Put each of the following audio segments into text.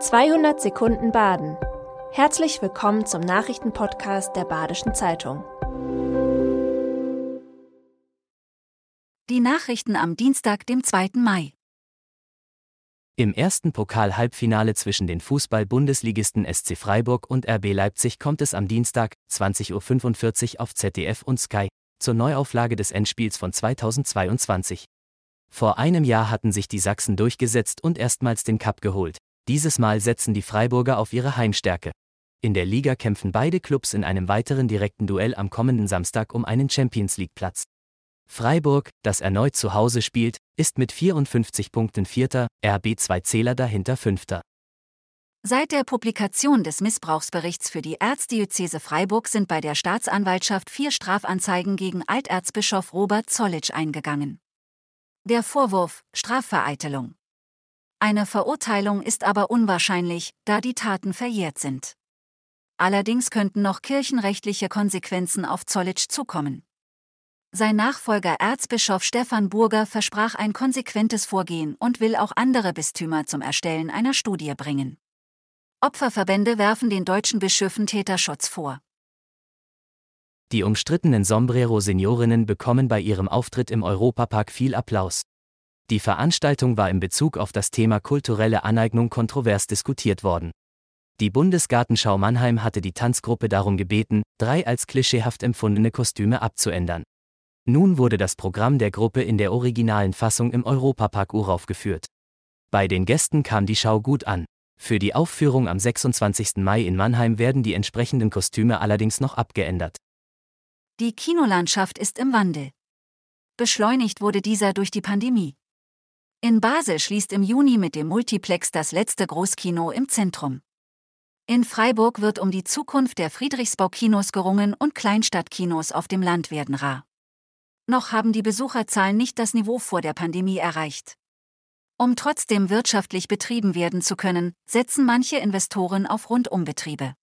200 Sekunden Baden. Herzlich willkommen zum Nachrichtenpodcast der Badischen Zeitung. Die Nachrichten am Dienstag, dem 2. Mai. Im ersten Pokal-Halbfinale zwischen den Fußball-Bundesligisten SC Freiburg und RB Leipzig kommt es am Dienstag, 20.45 Uhr auf ZDF und Sky, zur Neuauflage des Endspiels von 2022. Vor einem Jahr hatten sich die Sachsen durchgesetzt und erstmals den Cup geholt. Dieses Mal setzen die Freiburger auf ihre Heimstärke. In der Liga kämpfen beide Clubs in einem weiteren direkten Duell am kommenden Samstag um einen Champions League-Platz. Freiburg, das erneut zu Hause spielt, ist mit 54 Punkten Vierter, RB zwei Zähler dahinter Fünfter. Seit der Publikation des Missbrauchsberichts für die Erzdiözese Freiburg sind bei der Staatsanwaltschaft vier Strafanzeigen gegen Alterzbischof Robert Zollitsch eingegangen. Der Vorwurf Strafvereitelung. Eine Verurteilung ist aber unwahrscheinlich, da die Taten verjährt sind. Allerdings könnten noch kirchenrechtliche Konsequenzen auf Zollitsch zukommen. Sein Nachfolger Erzbischof Stefan Burger versprach ein konsequentes Vorgehen und will auch andere Bistümer zum Erstellen einer Studie bringen. Opferverbände werfen den deutschen Bischöfen Täterschutz vor. Die umstrittenen Sombrero-Seniorinnen bekommen bei ihrem Auftritt im Europapark viel Applaus. Die Veranstaltung war in Bezug auf das Thema kulturelle Aneignung kontrovers diskutiert worden. Die Bundesgartenschau Mannheim hatte die Tanzgruppe darum gebeten, drei als klischeehaft empfundene Kostüme abzuändern. Nun wurde das Programm der Gruppe in der originalen Fassung im Europapark uraufgeführt. Bei den Gästen kam die Schau gut an. Für die Aufführung am 26. Mai in Mannheim werden die entsprechenden Kostüme allerdings noch abgeändert. Die Kinolandschaft ist im Wandel. Beschleunigt wurde dieser durch die Pandemie. In Basel schließt im Juni mit dem Multiplex das letzte Großkino im Zentrum. In Freiburg wird um die Zukunft der Friedrichsbau-Kinos gerungen und Kleinstadtkinos auf dem Land werden rar. Noch haben die Besucherzahlen nicht das Niveau vor der Pandemie erreicht. Um trotzdem wirtschaftlich betrieben werden zu können, setzen manche Investoren auf Rundumbetriebe.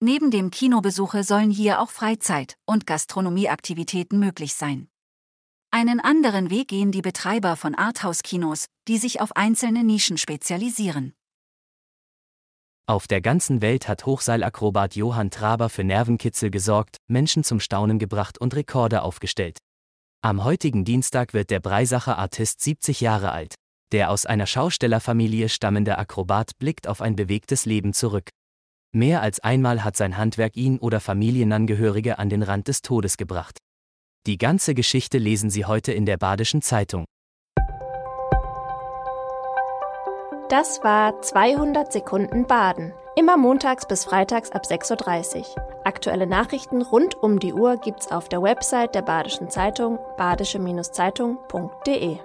Neben dem Kinobesuche sollen hier auch Freizeit- und Gastronomieaktivitäten möglich sein. Einen anderen Weg gehen die Betreiber von Arthouse-Kinos, die sich auf einzelne Nischen spezialisieren. Auf der ganzen Welt hat Hochseilakrobat Johann Traber für Nervenkitzel gesorgt, Menschen zum Staunen gebracht und Rekorde aufgestellt. Am heutigen Dienstag wird der Breisacher Artist 70 Jahre alt. Der aus einer Schaustellerfamilie stammende Akrobat blickt auf ein bewegtes Leben zurück. Mehr als einmal hat sein Handwerk ihn oder Familienangehörige an den Rand des Todes gebracht. Die ganze Geschichte lesen Sie heute in der Badischen Zeitung. Das war 200 Sekunden Baden. Immer montags bis freitags ab 6.30 Uhr. Aktuelle Nachrichten rund um die Uhr gibt's auf der Website der Badischen Zeitung badische-zeitung.de.